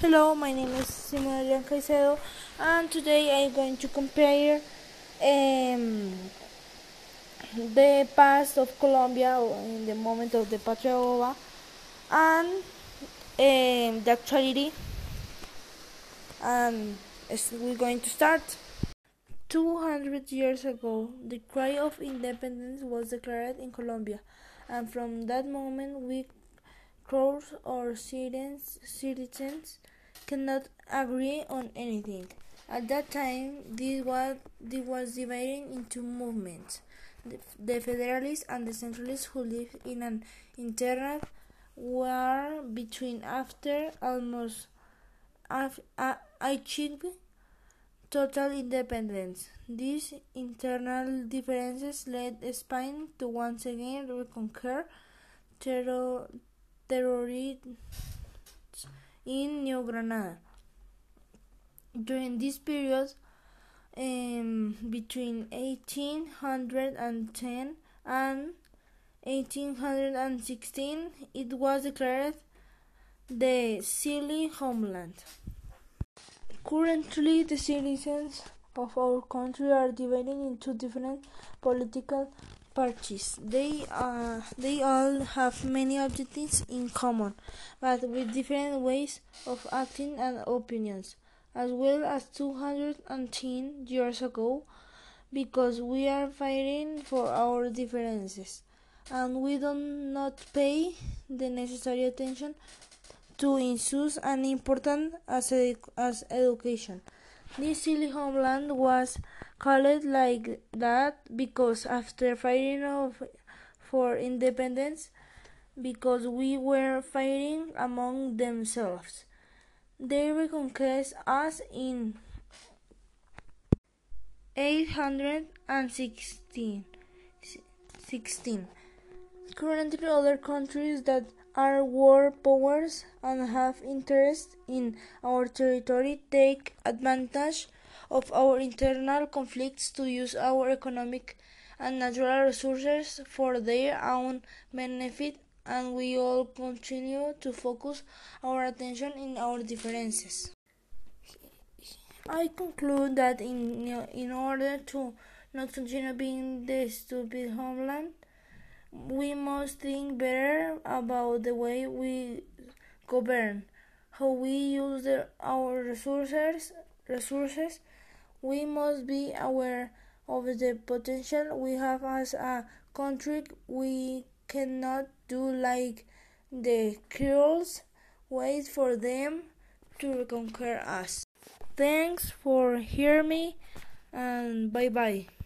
Hello, my name is Simon Caicedo, and today I'm going to compare um, the past of Colombia in the moment of the Patria Boba and um, the actuality. And we're going to start. 200 years ago, the cry of independence was declared in Colombia, and from that moment, we crowds or citizens, citizens cannot agree on anything. At that time, this was, this was divided into movements. The, the Federalists and the Centralists who lived in an internal war between after almost achieved total independence. These internal differences led Spain to once again reconquer territory in New Granada. During this period, um, between 1810 and 1816, it was declared the Silly Homeland. Currently, the citizens of our country are divided into different political parties. They uh, they all have many objectives in common, but with different ways of acting and opinions, as well as 210 years ago, because we are fighting for our differences, and we do not pay the necessary attention to issues as important as, edu as education. This silly homeland was called like that because after fighting of, for independence, because we were fighting among themselves, they reconquered us in 816. 16. Currently, other countries that are world powers and have interest in our territory take advantage of our internal conflicts to use our economic and natural resources for their own benefit and we all continue to focus our attention in our differences. I conclude that in, in order to not continue being the stupid homeland, we must think better about the way we govern, how we use the, our resources, resources. We must be aware of the potential we have as a country. We cannot do like the Creoles, wait for them to conquer us. Thanks for hearing me and bye bye.